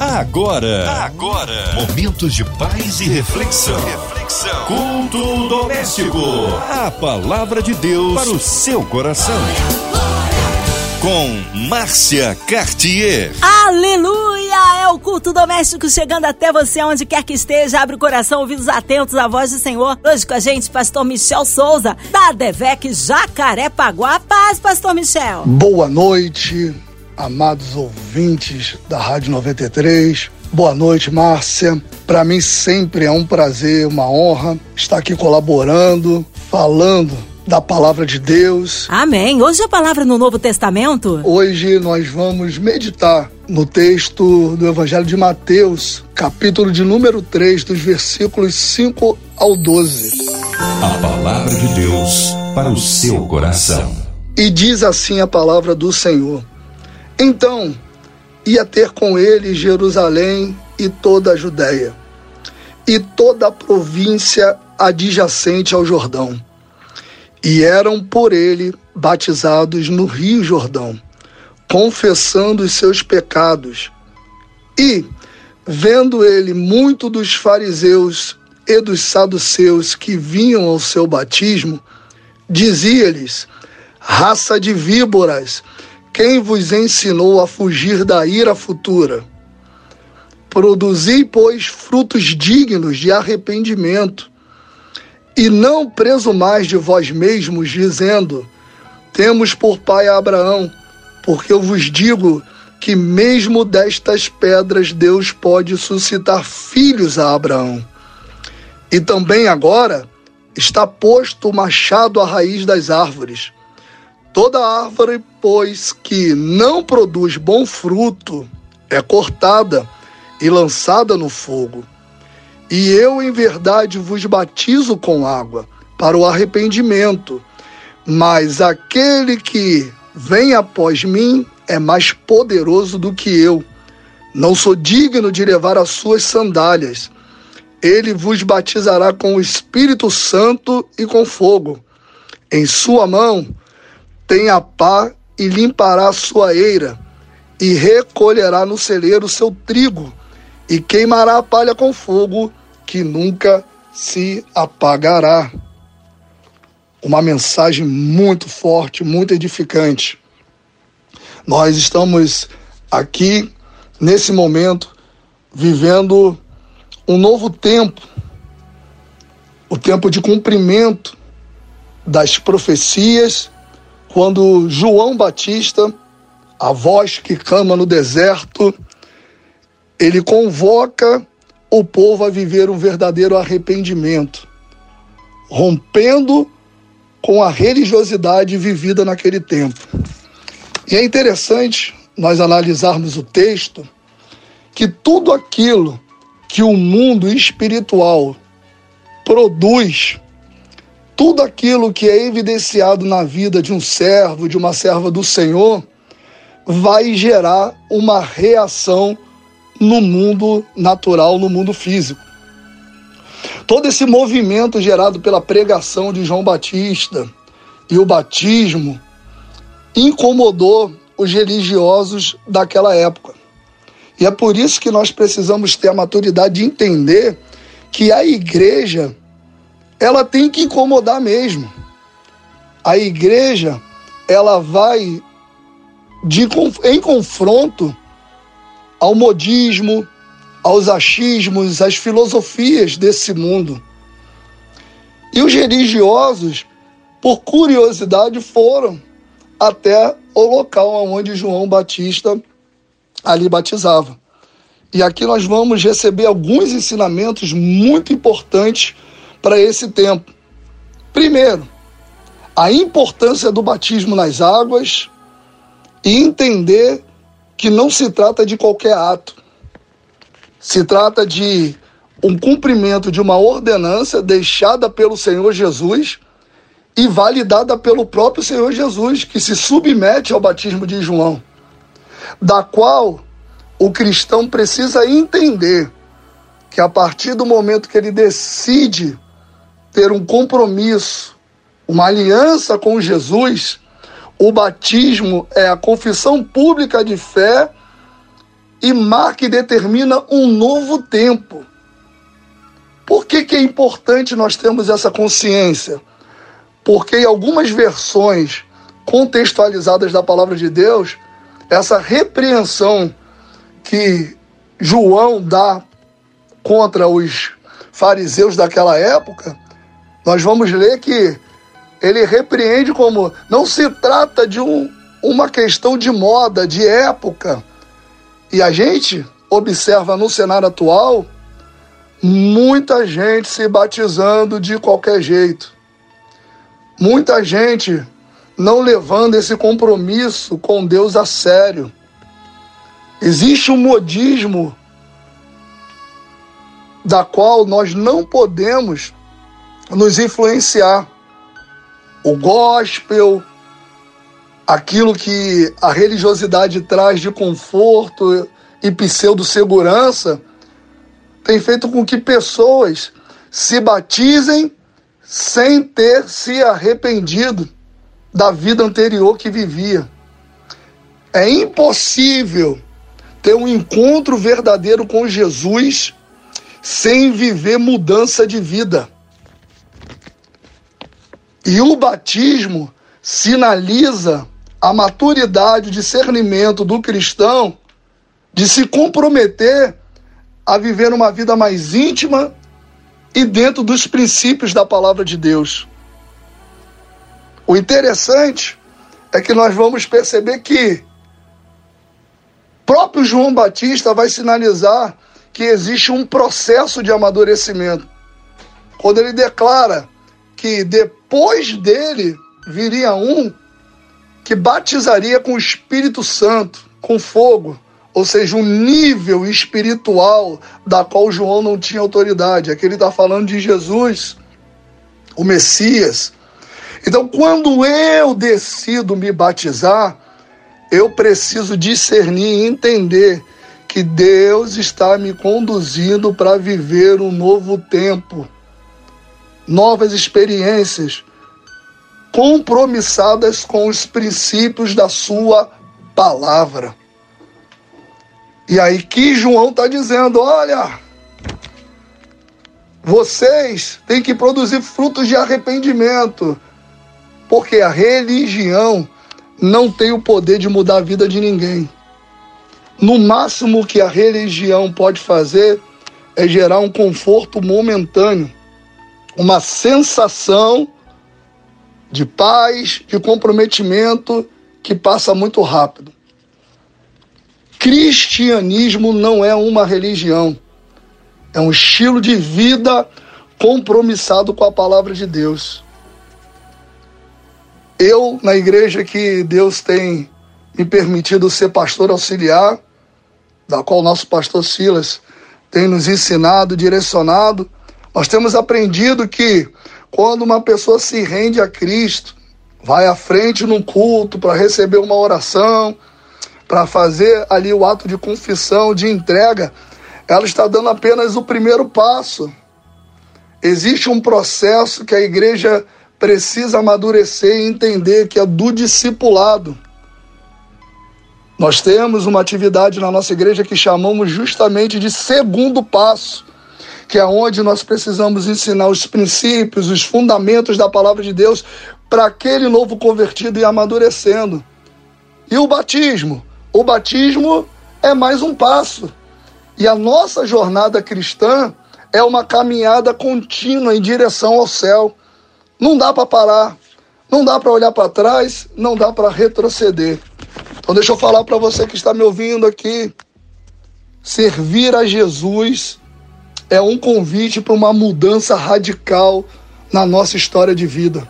Agora, agora, momentos de paz e reflexão. reflexão. Culto doméstico. A palavra de Deus para o seu coração. Com Márcia Cartier. Aleluia! É o culto doméstico chegando até você onde quer que esteja. Abre o coração, ouvidos atentos à voz do Senhor. Hoje com a gente, pastor Michel Souza, da Devec Jacarepaguá. Paz, pastor Michel. Boa noite amados ouvintes da Rádio 93. Boa noite, Márcia. Para mim sempre é um prazer, uma honra estar aqui colaborando, falando da palavra de Deus. Amém. Hoje a palavra no Novo Testamento? Hoje nós vamos meditar no texto do Evangelho de Mateus, capítulo de número 3, dos versículos 5 ao 12. A palavra de Deus para o seu coração. E diz assim a palavra do Senhor: então ia ter com ele Jerusalém e toda a Judéia, e toda a província adjacente ao Jordão. E eram por ele batizados no Rio Jordão, confessando os seus pecados. E, vendo ele muito dos fariseus e dos saduceus que vinham ao seu batismo, dizia-lhes: Raça de víboras, quem vos ensinou a fugir da ira futura? Produzi, pois, frutos dignos de arrependimento, e não presumais de vós mesmos, dizendo: Temos por pai Abraão, porque eu vos digo que mesmo destas pedras Deus pode suscitar filhos a Abraão. E também agora está posto o machado à raiz das árvores. Toda árvore, pois, que não produz bom fruto, é cortada e lançada no fogo. E eu, em verdade, vos batizo com água para o arrependimento, mas aquele que vem após mim é mais poderoso do que eu. Não sou digno de levar as suas sandálias. Ele vos batizará com o Espírito Santo e com fogo. Em sua mão tem a pá e limpará sua eira, e recolherá no celeiro seu trigo, e queimará a palha com fogo, que nunca se apagará. Uma mensagem muito forte, muito edificante. Nós estamos aqui, nesse momento, vivendo um novo tempo o tempo de cumprimento das profecias quando João Batista, a voz que clama no deserto, ele convoca o povo a viver um verdadeiro arrependimento, rompendo com a religiosidade vivida naquele tempo. E é interessante nós analisarmos o texto que tudo aquilo que o mundo espiritual produz tudo aquilo que é evidenciado na vida de um servo, de uma serva do Senhor, vai gerar uma reação no mundo natural, no mundo físico. Todo esse movimento gerado pela pregação de João Batista e o batismo incomodou os religiosos daquela época. E é por isso que nós precisamos ter a maturidade de entender que a igreja ela tem que incomodar mesmo. A igreja, ela vai de, em confronto ao modismo, aos achismos, às filosofias desse mundo. E os religiosos, por curiosidade, foram até o local onde João Batista ali batizava. E aqui nós vamos receber alguns ensinamentos muito importantes para esse tempo. Primeiro, a importância do batismo nas águas e entender que não se trata de qualquer ato. Se trata de um cumprimento de uma ordenança deixada pelo Senhor Jesus e validada pelo próprio Senhor Jesus, que se submete ao batismo de João, da qual o cristão precisa entender que a partir do momento que ele decide ter um compromisso, uma aliança com Jesus, o batismo é a confissão pública de fé e marca e determina um novo tempo. Por que, que é importante nós termos essa consciência? Porque em algumas versões contextualizadas da palavra de Deus, essa repreensão que João dá contra os fariseus daquela época, nós vamos ler que ele repreende como não se trata de um, uma questão de moda, de época. E a gente observa no cenário atual muita gente se batizando de qualquer jeito. Muita gente não levando esse compromisso com Deus a sério. Existe um modismo da qual nós não podemos nos influenciar. O gospel, aquilo que a religiosidade traz de conforto e pseudo-segurança, tem feito com que pessoas se batizem sem ter se arrependido da vida anterior que vivia. É impossível ter um encontro verdadeiro com Jesus sem viver mudança de vida. E o batismo sinaliza a maturidade, o discernimento do cristão de se comprometer a viver uma vida mais íntima e dentro dos princípios da palavra de Deus. O interessante é que nós vamos perceber que próprio João Batista vai sinalizar que existe um processo de amadurecimento. Quando ele declara que depois dele viria um que batizaria com o Espírito Santo, com fogo, ou seja, um nível espiritual da qual João não tinha autoridade. Aqui ele está falando de Jesus, o Messias, então, quando eu decido me batizar, eu preciso discernir e entender que Deus está me conduzindo para viver um novo tempo, novas experiências, compromissadas com os princípios da Sua palavra. E aí que João está dizendo: olha, vocês têm que produzir frutos de arrependimento porque a religião não tem o poder de mudar a vida de ninguém. No máximo que a religião pode fazer é gerar um conforto momentâneo, uma sensação de paz, de comprometimento que passa muito rápido. Cristianismo não é uma religião, é um estilo de vida compromissado com a palavra de Deus. Eu, na igreja que Deus tem me permitido ser pastor auxiliar, da qual nosso pastor Silas tem nos ensinado, direcionado, nós temos aprendido que quando uma pessoa se rende a Cristo, vai à frente num culto para receber uma oração, para fazer ali o ato de confissão, de entrega, ela está dando apenas o primeiro passo. Existe um processo que a igreja precisa amadurecer e entender que é do discipulado. Nós temos uma atividade na nossa igreja que chamamos justamente de segundo passo, que é onde nós precisamos ensinar os princípios, os fundamentos da palavra de Deus para aquele novo convertido ir amadurecendo. E o batismo? O batismo é mais um passo. E a nossa jornada cristã é uma caminhada contínua em direção ao céu. Não dá para parar, não dá para olhar para trás, não dá para retroceder. Então deixa eu falar para você que está me ouvindo aqui. Servir a Jesus é um convite para uma mudança radical na nossa história de vida.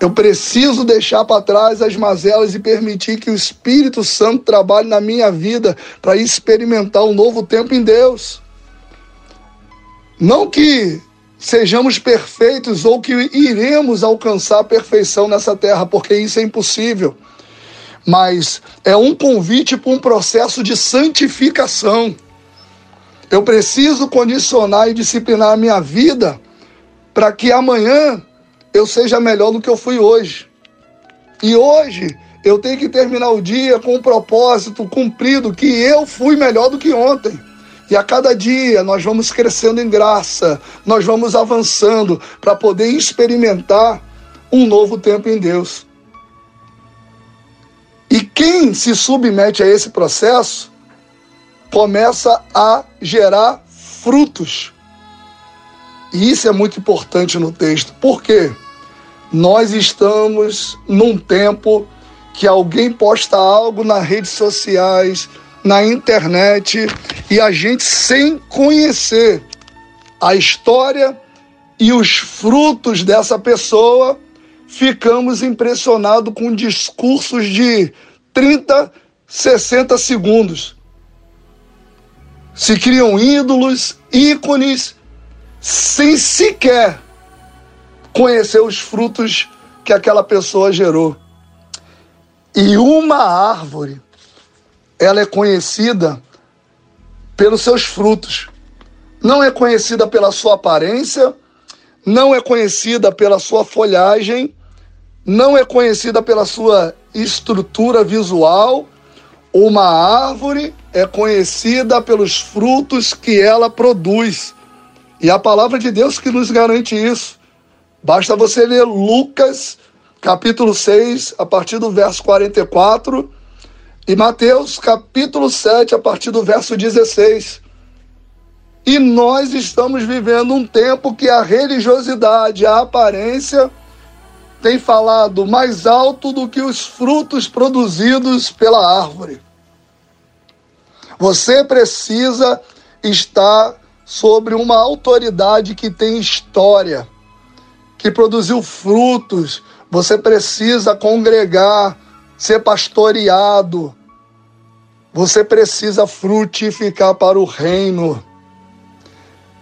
Eu preciso deixar para trás as mazelas e permitir que o Espírito Santo trabalhe na minha vida para experimentar um novo tempo em Deus. Não que sejamos perfeitos ou que iremos alcançar a perfeição nessa terra, porque isso é impossível. Mas é um convite para um processo de santificação. Eu preciso condicionar e disciplinar a minha vida para que amanhã eu seja melhor do que eu fui hoje. E hoje Eu tenho que terminar o dia com um propósito cumprido, que eu fui melhor do que ontem. E a cada dia nós vamos crescendo em graça, nós vamos avançando para poder experimentar um novo tempo em Deus. E quem se submete a esse processo começa a gerar frutos. E isso é muito importante no texto. Por quê? Nós estamos num tempo que alguém posta algo nas redes sociais, na internet, e a gente, sem conhecer a história e os frutos dessa pessoa, ficamos impressionados com discursos de 30, 60 segundos. Se criam ídolos, ícones, sem sequer conhecer os frutos que aquela pessoa gerou. E uma árvore, ela é conhecida pelos seus frutos. Não é conhecida pela sua aparência, não é conhecida pela sua folhagem, não é conhecida pela sua estrutura visual. Uma árvore é conhecida pelos frutos que ela produz. E a palavra de Deus que nos garante isso. Basta você ler Lucas, capítulo 6, a partir do verso 44, e Mateus, capítulo 7, a partir do verso 16. E nós estamos vivendo um tempo que a religiosidade, a aparência, tem falado mais alto do que os frutos produzidos pela árvore. Você precisa estar sobre uma autoridade que tem história que produziu frutos, você precisa congregar, ser pastoreado. Você precisa frutificar para o reino.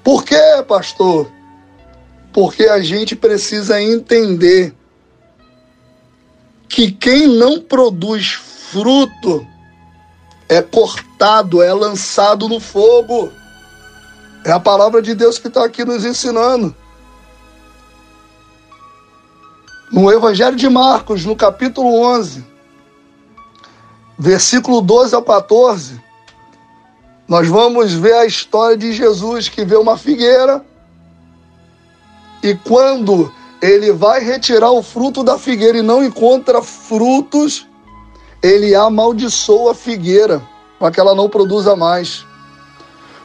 Por quê, pastor? Porque a gente precisa entender que quem não produz fruto é cortado, é lançado no fogo. É a palavra de Deus que está aqui nos ensinando. No Evangelho de Marcos, no capítulo 11, versículo 12 ao 14, nós vamos ver a história de Jesus que vê uma figueira e quando ele vai retirar o fruto da figueira e não encontra frutos, ele amaldiçoa a figueira para que ela não produza mais.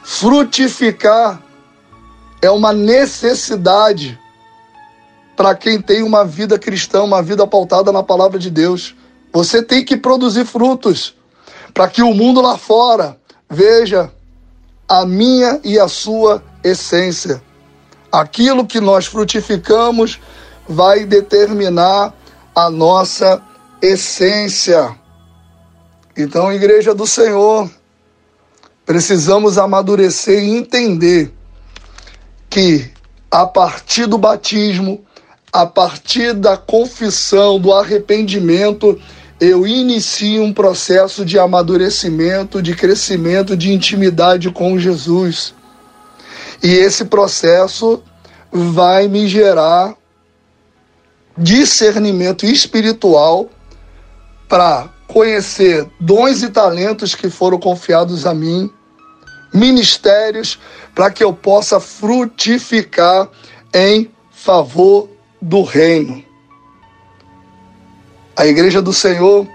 Frutificar é uma necessidade para quem tem uma vida cristã, uma vida pautada na palavra de Deus. Você tem que produzir frutos para que o mundo lá fora veja a minha e a sua essência. Aquilo que nós frutificamos vai determinar a nossa essência. Então, igreja do Senhor, precisamos amadurecer e entender que a partir do batismo a partir da confissão, do arrependimento, eu inicio um processo de amadurecimento, de crescimento, de intimidade com Jesus. E esse processo vai me gerar discernimento espiritual para conhecer dons e talentos que foram confiados a mim, ministérios para que eu possa frutificar em favor do reino. A igreja do Senhor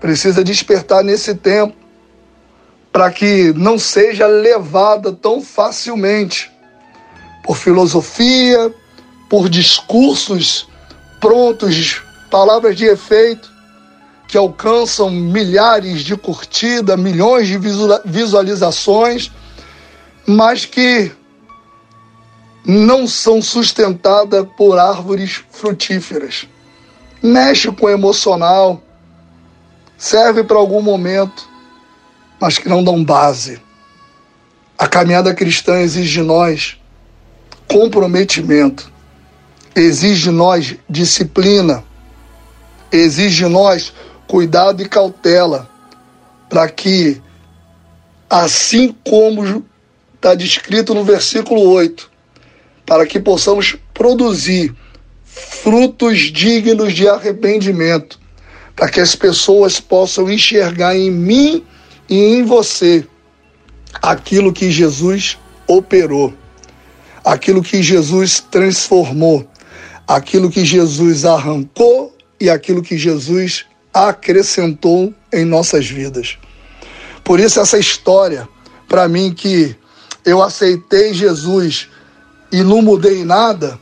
precisa despertar nesse tempo para que não seja levada tão facilmente por filosofia, por discursos prontos, palavras de efeito que alcançam milhares de curtidas, milhões de visualizações, mas que não são sustentadas por árvores frutíferas. Mexe com o emocional, serve para algum momento, mas que não dão base. A caminhada cristã exige de nós comprometimento, exige de nós disciplina, exige de nós cuidado e cautela, para que, assim como está descrito no versículo 8, para que possamos produzir frutos dignos de arrependimento, para que as pessoas possam enxergar em mim e em você aquilo que Jesus operou, aquilo que Jesus transformou, aquilo que Jesus arrancou e aquilo que Jesus acrescentou em nossas vidas. Por isso, essa história, para mim, que eu aceitei Jesus e não mudei nada,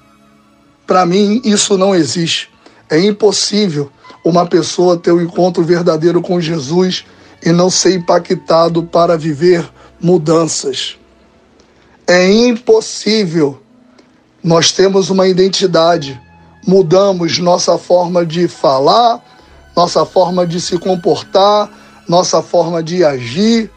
para mim isso não existe. É impossível uma pessoa ter um encontro verdadeiro com Jesus e não ser impactado para viver mudanças. É impossível. Nós temos uma identidade, mudamos nossa forma de falar, nossa forma de se comportar, nossa forma de agir.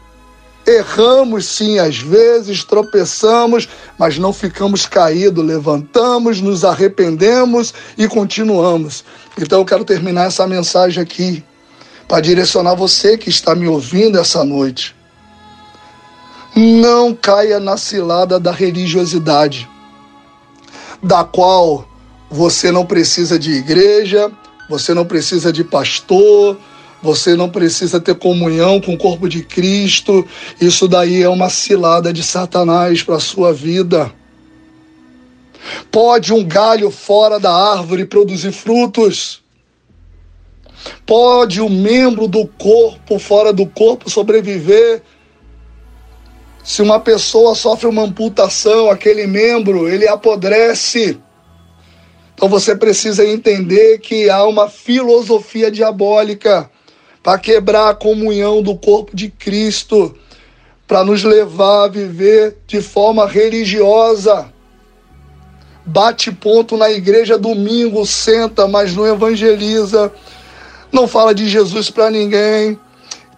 Erramos sim às vezes, tropeçamos, mas não ficamos caídos, levantamos, nos arrependemos e continuamos. Então eu quero terminar essa mensagem aqui para direcionar você que está me ouvindo essa noite. Não caia na cilada da religiosidade, da qual você não precisa de igreja, você não precisa de pastor, você não precisa ter comunhão com o corpo de Cristo. Isso daí é uma cilada de Satanás para a sua vida. Pode um galho fora da árvore produzir frutos? Pode um membro do corpo fora do corpo sobreviver? Se uma pessoa sofre uma amputação, aquele membro, ele apodrece. Então você precisa entender que há uma filosofia diabólica para quebrar a comunhão do corpo de Cristo, para nos levar a viver de forma religiosa. Bate ponto na igreja domingo, senta, mas não evangeliza, não fala de Jesus para ninguém.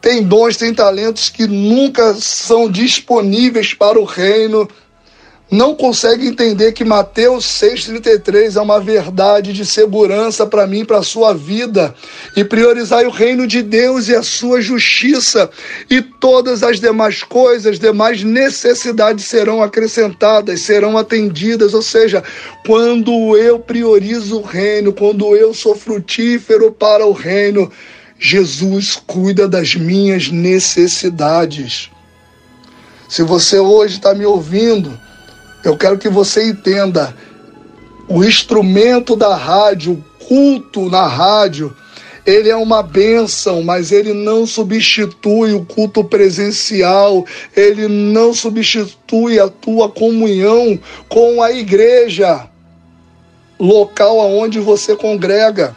Tem dons, tem talentos que nunca são disponíveis para o reino não consegue entender que Mateus 6,33 é uma verdade de segurança para mim, para a sua vida, e priorizar o reino de Deus e a sua justiça, e todas as demais coisas, demais necessidades serão acrescentadas, serão atendidas. Ou seja, quando eu priorizo o reino, quando eu sou frutífero para o reino, Jesus cuida das minhas necessidades. Se você hoje está me ouvindo, eu quero que você entenda o instrumento da rádio, o culto na rádio, ele é uma bênção, mas ele não substitui o culto presencial, ele não substitui a tua comunhão com a igreja local aonde você congrega.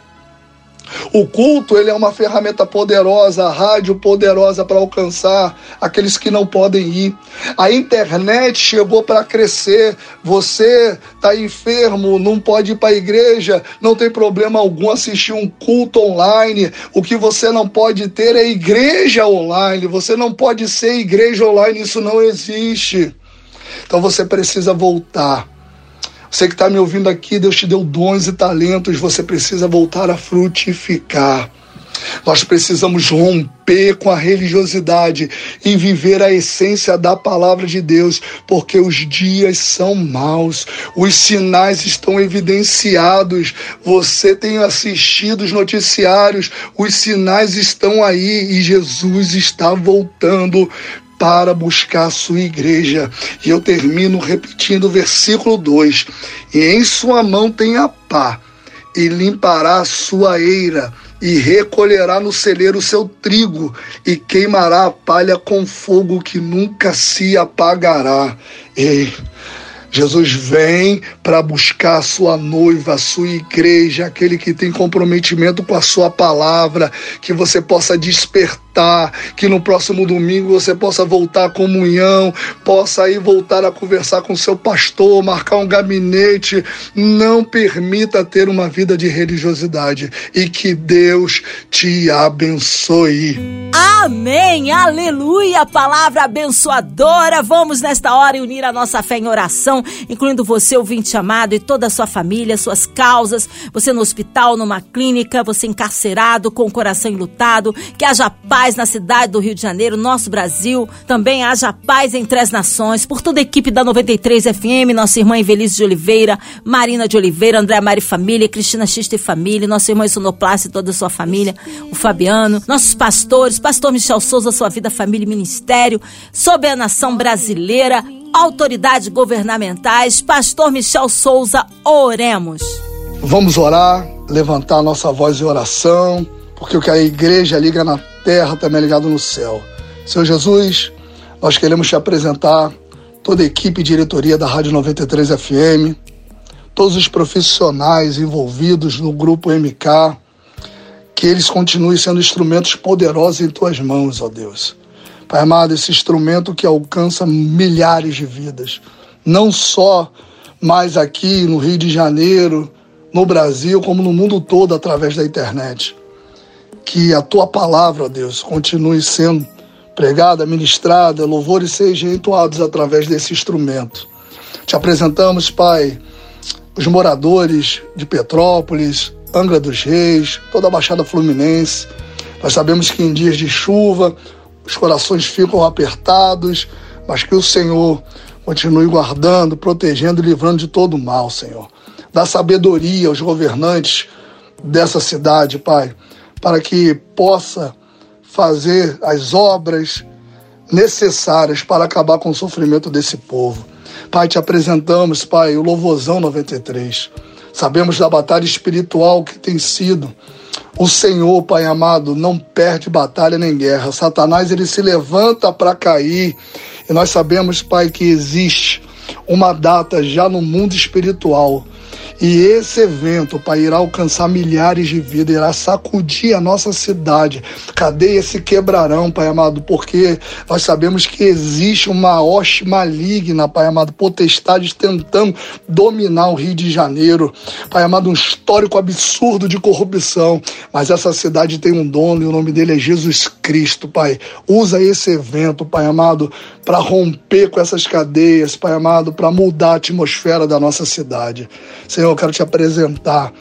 O culto ele é uma ferramenta poderosa, a rádio poderosa para alcançar aqueles que não podem ir. A internet chegou para crescer. Você está enfermo, não pode ir para a igreja, não tem problema algum assistir um culto online. O que você não pode ter é igreja online. Você não pode ser igreja online, isso não existe. Então você precisa voltar você que está me ouvindo aqui, Deus te deu dons e talentos, você precisa voltar a frutificar. Nós precisamos romper com a religiosidade e viver a essência da palavra de Deus, porque os dias são maus, os sinais estão evidenciados. Você tem assistido os noticiários, os sinais estão aí e Jesus está voltando para buscar a sua igreja. E eu termino repetindo o versículo 2: E em sua mão tem a pá, e limpará a sua eira, e recolherá no celeiro o seu trigo, e queimará a palha com fogo que nunca se apagará. Ei, Jesus vem para buscar a sua noiva, a sua igreja, aquele que tem comprometimento com a sua palavra, que você possa despertar, que no próximo domingo você possa voltar à comunhão, possa aí voltar a conversar com seu pastor, marcar um gabinete. Não permita ter uma vida de religiosidade e que Deus te abençoe. Amém, aleluia, palavra abençoadora. Vamos nesta hora unir a nossa fé em oração incluindo você, ouvinte amado, e toda a sua família, suas causas, você no hospital, numa clínica, você encarcerado, com o coração enlutado, que haja paz paz na cidade do Rio de Janeiro, nosso Brasil. Também haja paz entre as nações. Por toda a equipe da 93 FM, nossa irmã Evelise de Oliveira, Marina de Oliveira, André Mari Família, Cristina Xista e Família, nosso irmão Sonoplace e toda a sua família, o Fabiano, nossos pastores, pastor Michel Souza, sua vida, família e ministério, sobre a nação brasileira, autoridades governamentais, pastor Michel Souza, oremos. Vamos orar, levantar nossa voz em oração, porque o que a igreja liga na terra também é ligado no céu. Senhor Jesus, nós queremos te apresentar toda a equipe e diretoria da Rádio 93 FM, todos os profissionais envolvidos no grupo MK, que eles continuem sendo instrumentos poderosos em tuas mãos, ó Deus. Pai amado, esse instrumento que alcança milhares de vidas, não só mais aqui no Rio de Janeiro, no Brasil, como no mundo todo através da internet. Que a tua palavra, Deus, continue sendo pregada, ministrada, louvores sejam entoados através desse instrumento. Te apresentamos, Pai, os moradores de Petrópolis, Angra dos Reis, toda a Baixada Fluminense. Nós sabemos que em dias de chuva os corações ficam apertados, mas que o Senhor continue guardando, protegendo e livrando de todo mal, Senhor dá sabedoria aos governantes dessa cidade, Pai, para que possa fazer as obras necessárias para acabar com o sofrimento desse povo. Pai, te apresentamos, Pai, o Louvozão 93. Sabemos da batalha espiritual que tem sido. O Senhor, Pai amado, não perde batalha nem guerra. Satanás ele se levanta para cair. E nós sabemos, Pai, que existe uma data já no mundo espiritual e esse evento, Pai, irá alcançar milhares de vidas, irá sacudir a nossa cidade. Cadeias se quebrarão, Pai amado, porque nós sabemos que existe uma hoste maligna, Pai amado, potestades tentando dominar o Rio de Janeiro. Pai amado, um histórico absurdo de corrupção. Mas essa cidade tem um dono e o nome dele é Jesus Cristo, Pai. Usa esse evento, Pai amado, para romper com essas cadeias, Pai amado, para mudar a atmosfera da nossa cidade. Senhor, eu quero te apresentar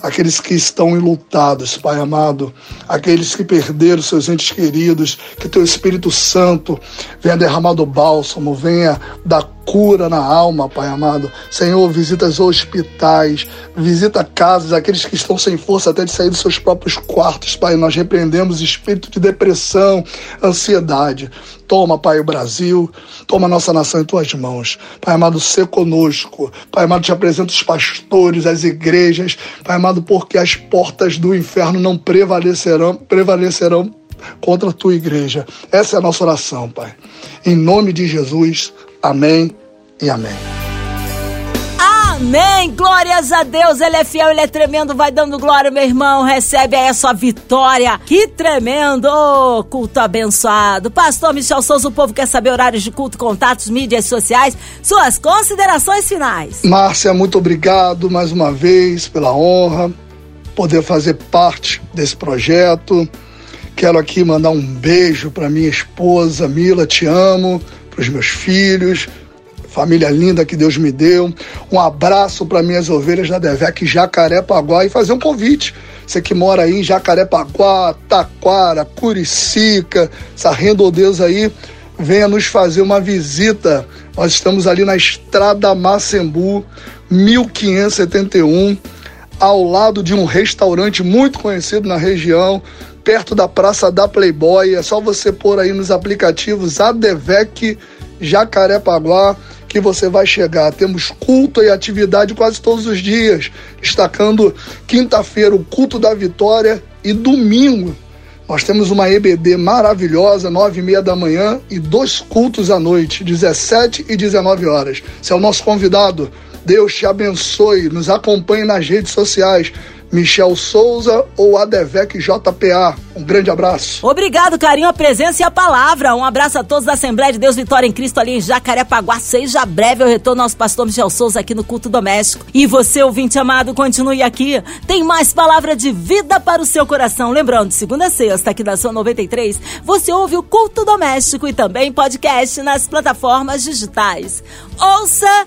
aqueles que estão enlutados, Pai amado, aqueles que perderam seus entes queridos, que teu Espírito Santo venha derramar do bálsamo, venha dar cura na alma, Pai amado. Senhor, visita os hospitais, visita casas, aqueles que estão sem força até de sair dos seus próprios quartos, Pai. Nós repreendemos espírito de depressão, ansiedade. Toma, Pai, o Brasil, toma a nossa nação em tuas mãos. Pai amado, ser conosco. Pai amado, te apresento os pastores, as igrejas. Pai amado, porque as portas do inferno não prevalecerão, prevalecerão contra a tua igreja. Essa é a nossa oração, Pai. Em nome de Jesus. Amém e amém. Amém! Glórias a Deus, Ele é fiel, Ele é tremendo, vai dando glória, meu irmão, recebe aí a sua vitória. Que tremendo! Oh, culto abençoado. Pastor Michel Souza, o povo quer saber horários de culto, contatos, mídias sociais, suas considerações finais. Márcia, muito obrigado mais uma vez pela honra, poder fazer parte desse projeto. Quero aqui mandar um beijo para minha esposa, Mila, te amo para os meus filhos, família linda que Deus me deu. Um abraço para minhas ovelhas da Devec Jacarepaguá e fazer um convite. Você que mora aí em Jacarepaguá, Taquara, Curicica, essa Deus aí, venha nos fazer uma visita. Nós estamos ali na Estrada Macembu, 1571, ao lado de um restaurante muito conhecido na região, perto da Praça da Playboy. É só você pôr aí nos aplicativos Adevec Jacarepaguá que você vai chegar. Temos culto e atividade quase todos os dias, destacando quinta-feira o culto da vitória e domingo nós temos uma EBD maravilhosa, nove e meia da manhã e dois cultos à noite, 17 e 19 horas. Você é o nosso convidado. Deus te abençoe. Nos acompanhe nas redes sociais. Michel Souza ou Adevec JPA. Um grande abraço. Obrigado, carinho, a presença e a palavra. Um abraço a todos da Assembleia de Deus Vitória em Cristo ali em Jacarepaguá. Seja breve o retorno nosso pastor Michel Souza aqui no Culto Doméstico. E você, ouvinte amado, continue aqui. Tem mais palavra de vida para o seu coração. Lembrando, segunda a sexta, aqui da Sua 93, você ouve o Culto Doméstico e também podcast nas plataformas digitais. Ouça